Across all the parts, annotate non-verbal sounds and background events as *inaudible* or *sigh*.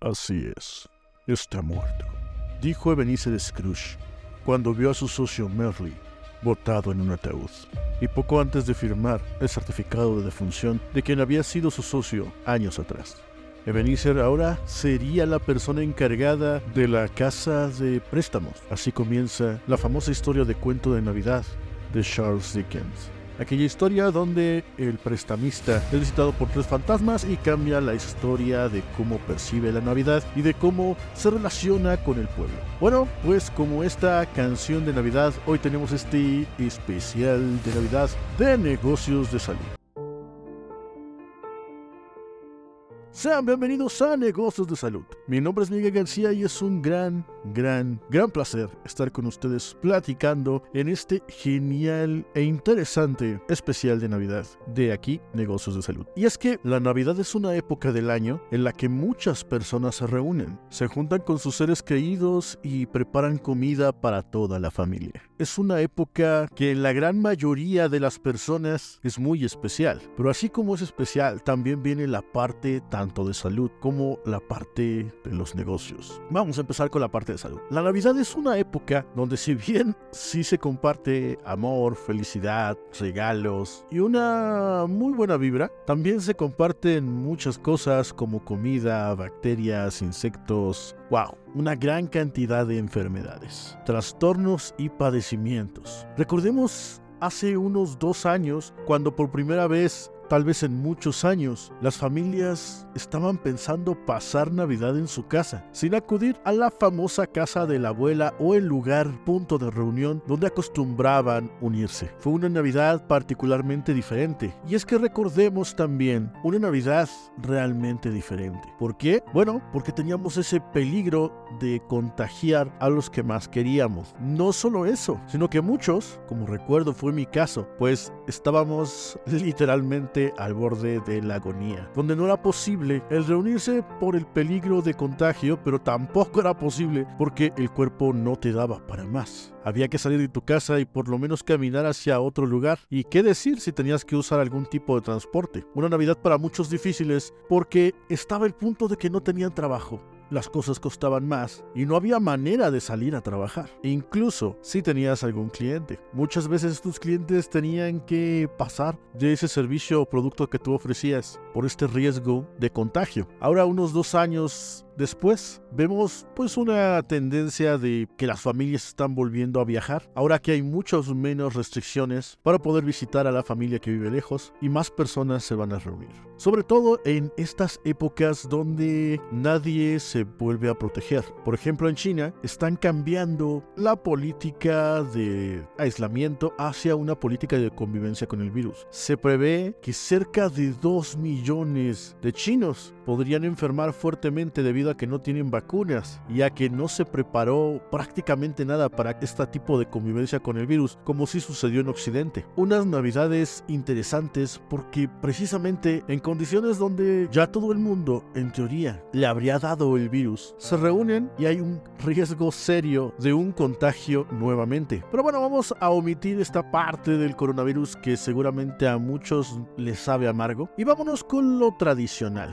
Así es, está muerto, dijo Ebenezer Scrooge cuando vio a su socio Merly botado en un ataúd, y poco antes de firmar el certificado de defunción de quien había sido su socio años atrás. Ebenezer ahora sería la persona encargada de la casa de préstamos. Así comienza la famosa historia de cuento de Navidad de Charles Dickens. Aquella historia donde el prestamista es visitado por tres fantasmas y cambia la historia de cómo percibe la Navidad y de cómo se relaciona con el pueblo. Bueno, pues como esta canción de Navidad, hoy tenemos este especial de Navidad de negocios de salud. Sean bienvenidos a Negocios de Salud. Mi nombre es Miguel García y es un gran, gran, gran placer estar con ustedes platicando en este genial e interesante especial de Navidad de aquí, Negocios de Salud. Y es que la Navidad es una época del año en la que muchas personas se reúnen, se juntan con sus seres queridos y preparan comida para toda la familia. Es una época que en la gran mayoría de las personas es muy especial, pero así como es especial, también viene la parte tan tanto de salud como la parte de los negocios. Vamos a empezar con la parte de salud. La Navidad es una época donde si bien sí se comparte amor, felicidad, regalos y una muy buena vibra, también se comparten muchas cosas como comida, bacterias, insectos, wow, una gran cantidad de enfermedades, trastornos y padecimientos. Recordemos hace unos dos años cuando por primera vez Tal vez en muchos años las familias estaban pensando pasar Navidad en su casa, sin acudir a la famosa casa de la abuela o el lugar punto de reunión donde acostumbraban unirse. Fue una Navidad particularmente diferente, y es que recordemos también una Navidad realmente diferente. ¿Por qué? Bueno, porque teníamos ese peligro de contagiar a los que más queríamos. No solo eso, sino que muchos, como recuerdo fue mi caso, pues estábamos *laughs* literalmente al borde de la agonía, donde no era posible el reunirse por el peligro de contagio, pero tampoco era posible porque el cuerpo no te daba para más. Había que salir de tu casa y por lo menos caminar hacia otro lugar. ¿Y qué decir si tenías que usar algún tipo de transporte? Una Navidad para muchos difíciles porque estaba el punto de que no tenían trabajo las cosas costaban más y no había manera de salir a trabajar. incluso si tenías algún cliente. Muchas veces tus clientes tenían que pasar de ese servicio o producto que tú ofrecías por este riesgo de contagio. Ahora unos dos años Después vemos pues una tendencia de que las familias están volviendo a viajar, ahora que hay muchas menos restricciones para poder visitar a la familia que vive lejos y más personas se van a reunir. Sobre todo en estas épocas donde nadie se vuelve a proteger. Por ejemplo en China están cambiando la política de aislamiento hacia una política de convivencia con el virus. Se prevé que cerca de 2 millones de chinos podrían enfermar fuertemente debido a que no tienen vacunas y a que no se preparó prácticamente nada para este tipo de convivencia con el virus, como sí sucedió en Occidente. Unas navidades interesantes porque precisamente en condiciones donde ya todo el mundo, en teoría, le habría dado el virus, se reúnen y hay un riesgo serio de un contagio nuevamente. Pero bueno, vamos a omitir esta parte del coronavirus que seguramente a muchos les sabe amargo y vámonos con lo tradicional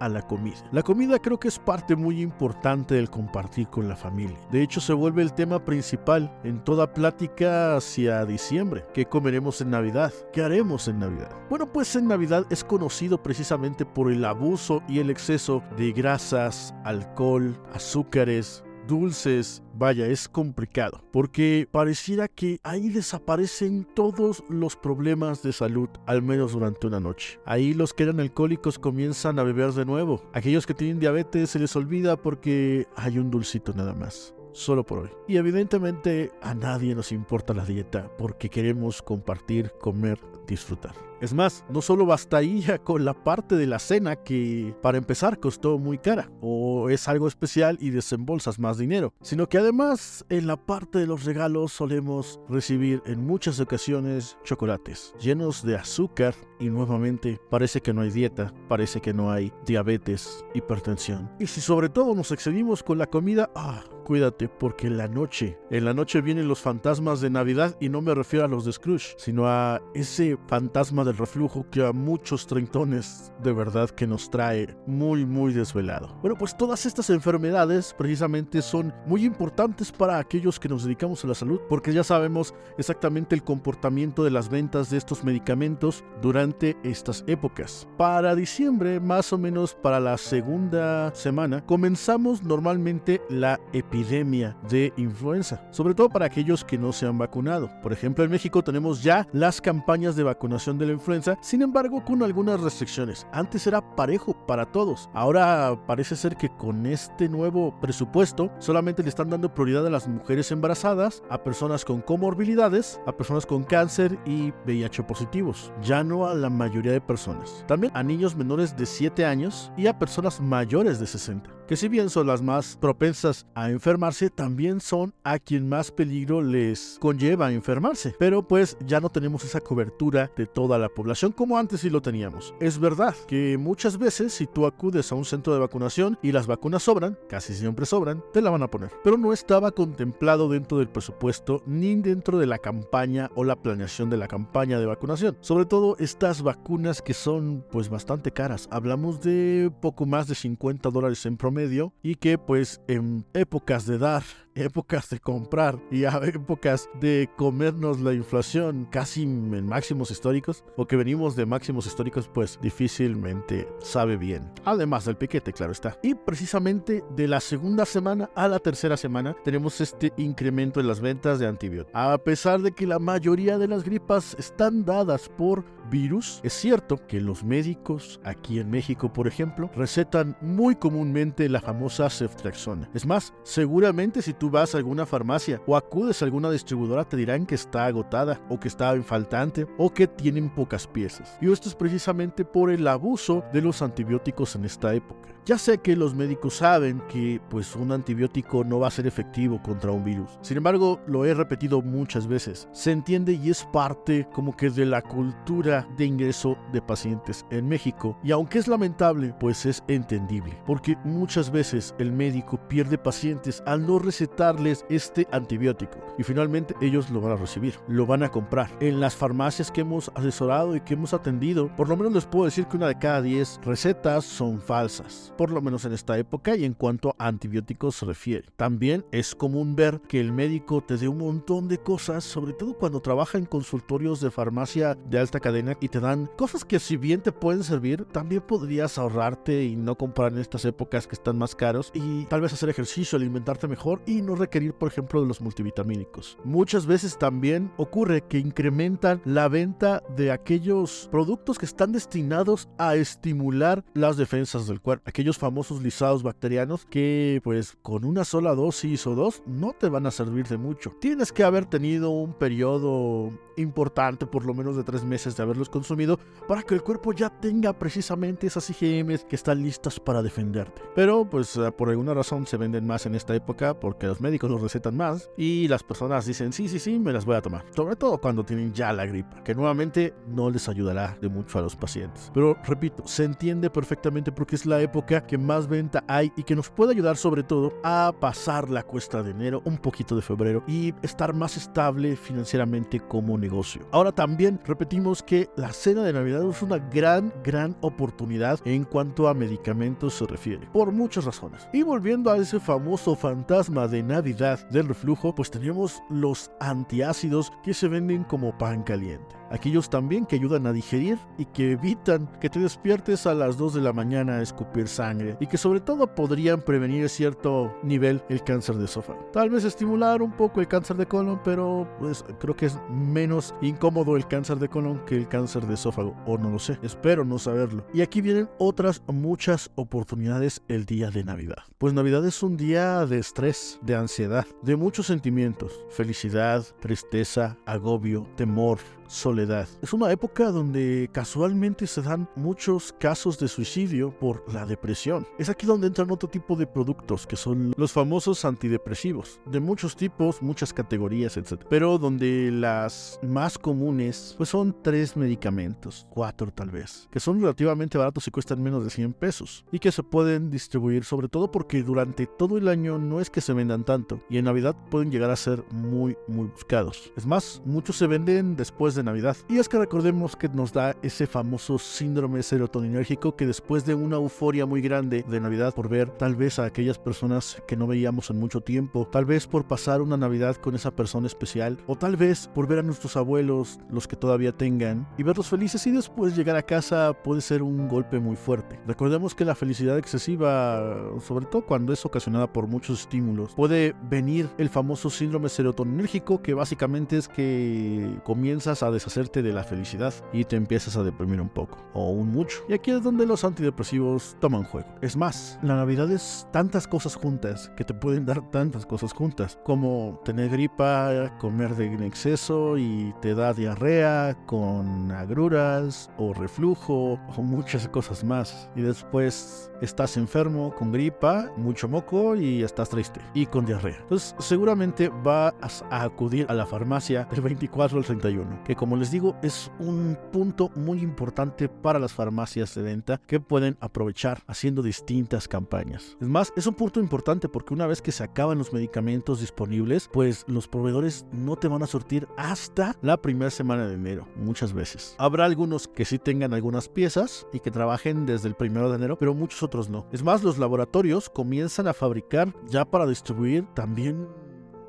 a la comida. La comida creo que es parte muy importante del compartir con la familia. De hecho, se vuelve el tema principal en toda plática hacia diciembre. ¿Qué comeremos en Navidad? ¿Qué haremos en Navidad? Bueno, pues en Navidad es conocido precisamente por el abuso y el exceso de grasas, alcohol, azúcares, dulces, vaya, es complicado, porque pareciera que ahí desaparecen todos los problemas de salud, al menos durante una noche. Ahí los que eran alcohólicos comienzan a beber de nuevo. Aquellos que tienen diabetes se les olvida porque hay un dulcito nada más solo por hoy. Y evidentemente a nadie nos importa la dieta porque queremos compartir, comer, disfrutar. Es más, no solo bastaría con la parte de la cena que para empezar costó muy cara o es algo especial y desembolsas más dinero, sino que además en la parte de los regalos solemos recibir en muchas ocasiones chocolates llenos de azúcar y nuevamente parece que no hay dieta, parece que no hay diabetes, hipertensión. Y si sobre todo nos excedimos con la comida, ah, cuídate porque la noche, en la noche vienen los fantasmas de Navidad y no me refiero a los de Scrooge, sino a ese fantasma de del reflujo que a muchos treintones de verdad que nos trae muy muy desvelado. Bueno, pues todas estas enfermedades precisamente son muy importantes para aquellos que nos dedicamos a la salud porque ya sabemos exactamente el comportamiento de las ventas de estos medicamentos durante estas épocas. Para diciembre, más o menos para la segunda semana, comenzamos normalmente la epidemia de influenza, sobre todo para aquellos que no se han vacunado. Por ejemplo, en México tenemos ya las campañas de vacunación de la influenza, sin embargo con algunas restricciones. Antes era parejo para todos, ahora parece ser que con este nuevo presupuesto solamente le están dando prioridad a las mujeres embarazadas, a personas con comorbilidades, a personas con cáncer y VIH positivos, ya no a la mayoría de personas. También a niños menores de 7 años y a personas mayores de 60 que si bien son las más propensas a enfermarse, también son a quien más peligro les conlleva enfermarse. Pero pues ya no tenemos esa cobertura de toda la población como antes sí lo teníamos. Es verdad que muchas veces si tú acudes a un centro de vacunación y las vacunas sobran, casi siempre sobran, te la van a poner. Pero no estaba contemplado dentro del presupuesto ni dentro de la campaña o la planeación de la campaña de vacunación. Sobre todo estas vacunas que son pues bastante caras. Hablamos de poco más de 50 dólares en promedio y que pues en épocas de dar, épocas de comprar y a épocas de comernos la inflación casi en máximos históricos o que venimos de máximos históricos pues difícilmente sabe bien. Además del piquete, claro está. Y precisamente de la segunda semana a la tercera semana tenemos este incremento en las ventas de antibióticos. A pesar de que la mayoría de las gripas están dadas por virus, es cierto que los médicos aquí en México, por ejemplo, recetan muy comúnmente la famosa ceftriaxona. Es más, seguramente si tú vas a alguna farmacia o acudes a alguna distribuidora te dirán que está agotada o que está faltante o que tienen pocas piezas. Y esto es precisamente por el abuso de los antibióticos en esta época. Ya sé que los médicos saben que pues un antibiótico no va a ser efectivo contra un virus. Sin embargo, lo he repetido muchas veces. Se entiende y es parte como que de la cultura de ingreso de pacientes en México. Y aunque es lamentable, pues es entendible, porque muchas veces el médico pierde pacientes al no recetarles este antibiótico y finalmente ellos lo van a recibir, lo van a comprar. En las farmacias que hemos asesorado y que hemos atendido, por lo menos les puedo decir que una de cada 10 recetas son falsas por lo menos en esta época y en cuanto a antibióticos se refiere. También es común ver que el médico te dé un montón de cosas, sobre todo cuando trabaja en consultorios de farmacia de alta cadena y te dan cosas que si bien te pueden servir, también podrías ahorrarte y no comprar en estas épocas que están más caros y tal vez hacer ejercicio, alimentarte mejor y no requerir, por ejemplo, de los multivitamínicos. Muchas veces también ocurre que incrementan la venta de aquellos productos que están destinados a estimular las defensas del cuerpo aquellos famosos lisados bacterianos que pues con una sola dosis o dos no te van a servir de mucho. Tienes que haber tenido un periodo importante, por lo menos de tres meses de haberlos consumido, para que el cuerpo ya tenga precisamente esas IgMs que están listas para defenderte. Pero pues eh, por alguna razón se venden más en esta época porque los médicos los recetan más y las personas dicen sí, sí, sí, me las voy a tomar. Sobre todo cuando tienen ya la gripa, que nuevamente no les ayudará de mucho a los pacientes. Pero repito, se entiende perfectamente porque es la época que más venta hay y que nos puede ayudar sobre todo a pasar la cuesta de enero, un poquito de febrero y estar más estable financieramente como negocio. Ahora también repetimos que la cena de Navidad es una gran, gran oportunidad en cuanto a medicamentos se refiere, por muchas razones. Y volviendo a ese famoso fantasma de Navidad del reflujo, pues tenemos los antiácidos que se venden como pan caliente aquellos también que ayudan a digerir y que evitan que te despiertes a las 2 de la mañana a escupir sangre y que sobre todo podrían prevenir cierto nivel el cáncer de esófago. Tal vez estimular un poco el cáncer de colon, pero pues creo que es menos incómodo el cáncer de colon que el cáncer de esófago, o no lo sé, espero no saberlo. Y aquí vienen otras muchas oportunidades el día de Navidad. Pues Navidad es un día de estrés, de ansiedad, de muchos sentimientos, felicidad, tristeza, agobio, temor, soledad. Es una época donde casualmente se dan muchos casos de suicidio por la depresión. Es aquí donde entran otro tipo de productos que son los famosos antidepresivos, de muchos tipos, muchas categorías, etc. Pero donde las más comunes pues son tres medicamentos, cuatro tal vez, que son relativamente baratos y cuestan menos de 100 pesos y que se pueden distribuir sobre todo porque durante todo el año no es que se vendan tanto y en Navidad pueden llegar a ser muy muy buscados. Es más, muchos se venden después de de Navidad. Y es que recordemos que nos da ese famoso síndrome serotoninérgico que después de una euforia muy grande de Navidad por ver tal vez a aquellas personas que no veíamos en mucho tiempo, tal vez por pasar una Navidad con esa persona especial, o tal vez por ver a nuestros abuelos, los que todavía tengan, y verlos felices y después llegar a casa puede ser un golpe muy fuerte. Recordemos que la felicidad excesiva, sobre todo cuando es ocasionada por muchos estímulos, puede venir el famoso síndrome serotoninérgico que básicamente es que comienzas a deshacerte de la felicidad y te empiezas a deprimir un poco o un mucho. Y aquí es donde los antidepresivos toman juego. Es más, la Navidad es tantas cosas juntas que te pueden dar tantas cosas juntas como tener gripa, comer de en exceso y te da diarrea con agruras o reflujo o muchas cosas más. Y después estás enfermo con gripa, mucho moco y estás triste y con diarrea. Entonces seguramente vas a acudir a la farmacia del 24 al 31, que como les digo es un punto muy importante para las farmacias de venta que pueden aprovechar haciendo distintas campañas. Es más, es un punto importante porque una vez que se acaban los medicamentos disponibles, pues los proveedores no te van a surtir hasta la primera semana de enero, muchas veces. Habrá algunos que sí tengan algunas piezas y que trabajen desde el primero de enero, pero muchos otros no. Es más, los laboratorios comienzan a fabricar ya para distribuir también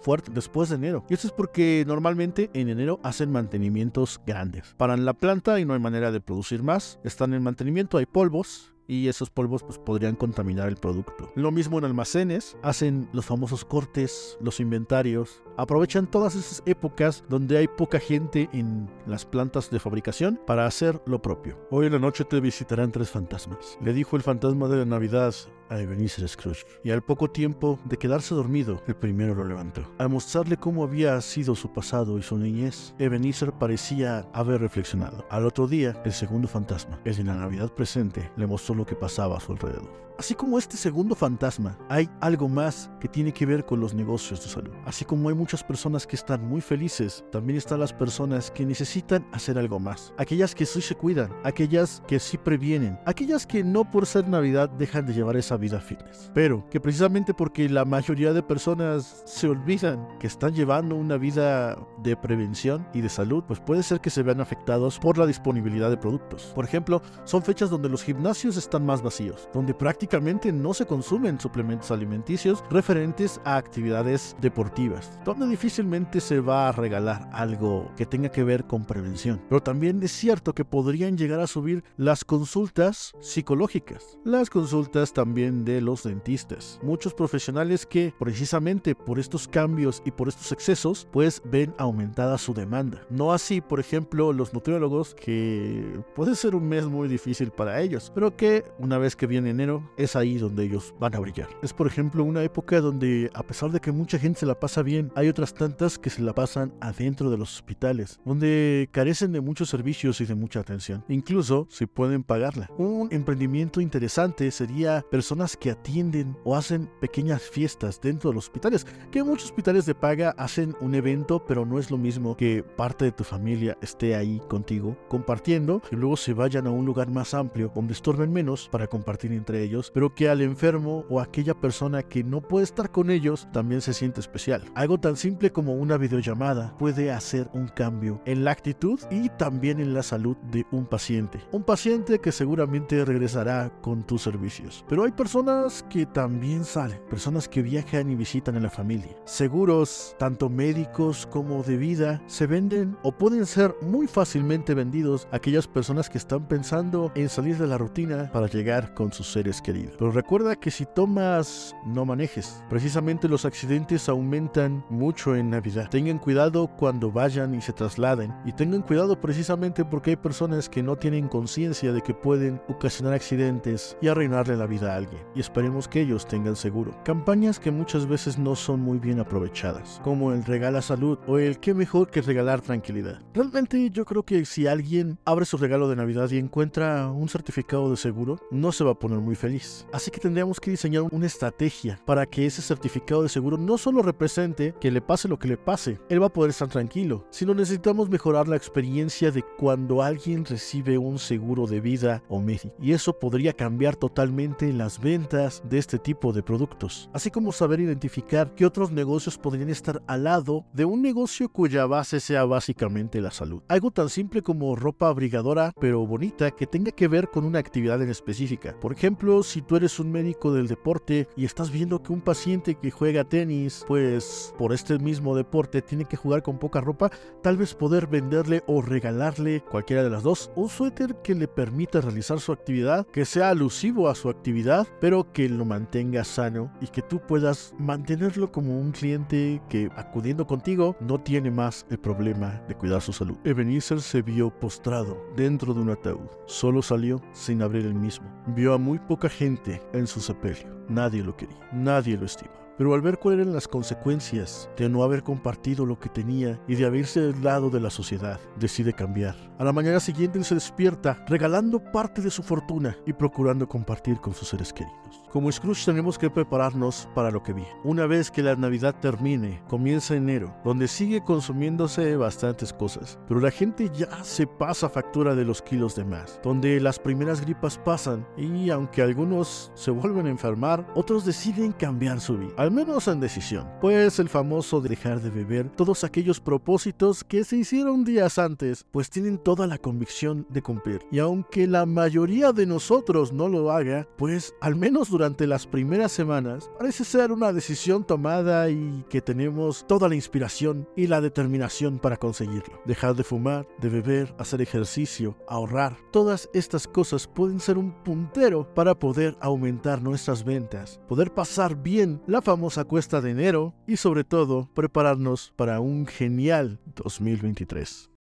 fuerte después de enero. Y eso es porque normalmente en enero hacen mantenimientos grandes. Paran la planta y no hay manera de producir más. Están en mantenimiento, hay polvos y esos polvos pues, podrían contaminar el producto. Lo mismo en almacenes, hacen los famosos cortes, los inventarios, aprovechan todas esas épocas donde hay poca gente en las plantas de fabricación para hacer lo propio. Hoy en la noche te visitarán tres fantasmas. Le dijo el fantasma de la Navidad a Ebenezer Scrooge, y al poco tiempo de quedarse dormido, el primero lo levantó. Al mostrarle cómo había sido su pasado y su niñez, Ebenezer parecía haber reflexionado. Al otro día, el segundo fantasma, el de la Navidad presente, le mostró lo que pasaba a su alrededor. Así como este segundo fantasma, hay algo más que tiene que ver con los negocios de salud. Así como hay muchas personas que están muy felices, también están las personas que necesitan hacer algo más. Aquellas que sí se cuidan, aquellas que sí previenen, aquellas que no por ser Navidad dejan de llevar esa vida fitness. Pero que precisamente porque la mayoría de personas se olvidan que están llevando una vida de prevención y de salud, pues puede ser que se vean afectados por la disponibilidad de productos. Por ejemplo, son fechas donde los gimnasios están más vacíos, donde prácticamente no se consumen suplementos alimenticios referentes a actividades deportivas, donde difícilmente se va a regalar algo que tenga que ver con prevención. Pero también es cierto que podrían llegar a subir las consultas psicológicas, las consultas también de los dentistas. Muchos profesionales que precisamente por estos cambios y por estos excesos, pues ven aumentada su demanda. No así, por ejemplo, los nutriólogos, que puede ser un mes muy difícil para ellos, pero que una vez que viene enero es ahí donde ellos van a brillar. Es por ejemplo una época donde a pesar de que mucha gente se la pasa bien, hay otras tantas que se la pasan adentro de los hospitales, donde carecen de muchos servicios y de mucha atención, incluso si pueden pagarla. Un emprendimiento interesante sería personas que atienden o hacen pequeñas fiestas dentro de los hospitales, que muchos hospitales de paga hacen un evento, pero no es lo mismo que parte de tu familia esté ahí contigo compartiendo y luego se vayan a un lugar más amplio donde estorben menos para compartir entre ellos pero que al enfermo o aquella persona que no puede estar con ellos también se siente especial. Algo tan simple como una videollamada puede hacer un cambio en la actitud y también en la salud de un paciente. Un paciente que seguramente regresará con tus servicios. Pero hay personas que también salen, personas que viajan y visitan a la familia. Seguros, tanto médicos como de vida, se venden o pueden ser muy fácilmente vendidos a aquellas personas que están pensando en salir de la rutina para llegar con sus seres queridos. Pero recuerda que si tomas, no manejes. Precisamente los accidentes aumentan mucho en Navidad. Tengan cuidado cuando vayan y se trasladen. Y tengan cuidado precisamente porque hay personas que no tienen conciencia de que pueden ocasionar accidentes y arruinarle la vida a alguien. Y esperemos que ellos tengan seguro. Campañas que muchas veces no son muy bien aprovechadas, como el regala salud o el qué mejor que regalar tranquilidad. Realmente yo creo que si alguien abre su regalo de Navidad y encuentra un certificado de seguro, no se va a poner muy feliz. Así que tendríamos que diseñar una estrategia para que ese certificado de seguro no solo represente que le pase lo que le pase, él va a poder estar tranquilo, sino necesitamos mejorar la experiencia de cuando alguien recibe un seguro de vida o médico. Y eso podría cambiar totalmente las ventas de este tipo de productos, así como saber identificar qué otros negocios podrían estar al lado de un negocio cuya base sea básicamente la salud. Algo tan simple como ropa abrigadora pero bonita que tenga que ver con una actividad específica. Por ejemplo, si tú eres un médico del deporte y estás viendo que un paciente que juega tenis, pues por este mismo deporte tiene que jugar con poca ropa, tal vez poder venderle o regalarle cualquiera de las dos un suéter que le permita realizar su actividad, que sea alusivo a su actividad, pero que lo mantenga sano y que tú puedas mantenerlo como un cliente que acudiendo contigo no tiene más el problema de cuidar su salud. Ebenezer se vio postrado dentro de un ataúd. Solo salió sin abrir el mismo. Vio a muy poca gente en su sepelio. Nadie lo quería, nadie lo estima. Pero al ver cuáles eran las consecuencias de no haber compartido lo que tenía y de haberse del lado de la sociedad, decide cambiar. A la mañana siguiente se despierta regalando parte de su fortuna y procurando compartir con sus seres queridos. Como Scrooge tenemos que prepararnos para lo que viene. Una vez que la Navidad termine, comienza enero, donde sigue consumiéndose bastantes cosas, pero la gente ya se pasa factura de los kilos de más, donde las primeras gripas pasan y aunque algunos se vuelven a enfermar, otros deciden cambiar su vida, al menos en decisión, pues el famoso dejar de beber, todos aquellos propósitos que se hicieron días antes, pues tienen toda la convicción de cumplir. Y aunque la mayoría de nosotros no lo haga, pues al menos durante las primeras semanas parece ser una decisión tomada y que tenemos toda la inspiración y la determinación para conseguirlo. Dejar de fumar, de beber, hacer ejercicio, ahorrar, todas estas cosas pueden ser un puntero para poder aumentar nuestras ventas, poder pasar bien la famosa cuesta de enero y sobre todo prepararnos para un genial 2023.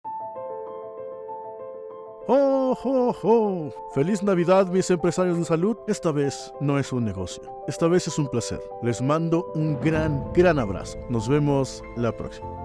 ¡Oh, oh, oh! ¡Feliz Navidad, mis empresarios de salud! Esta vez no es un negocio. Esta vez es un placer. Les mando un gran, gran abrazo. Nos vemos la próxima.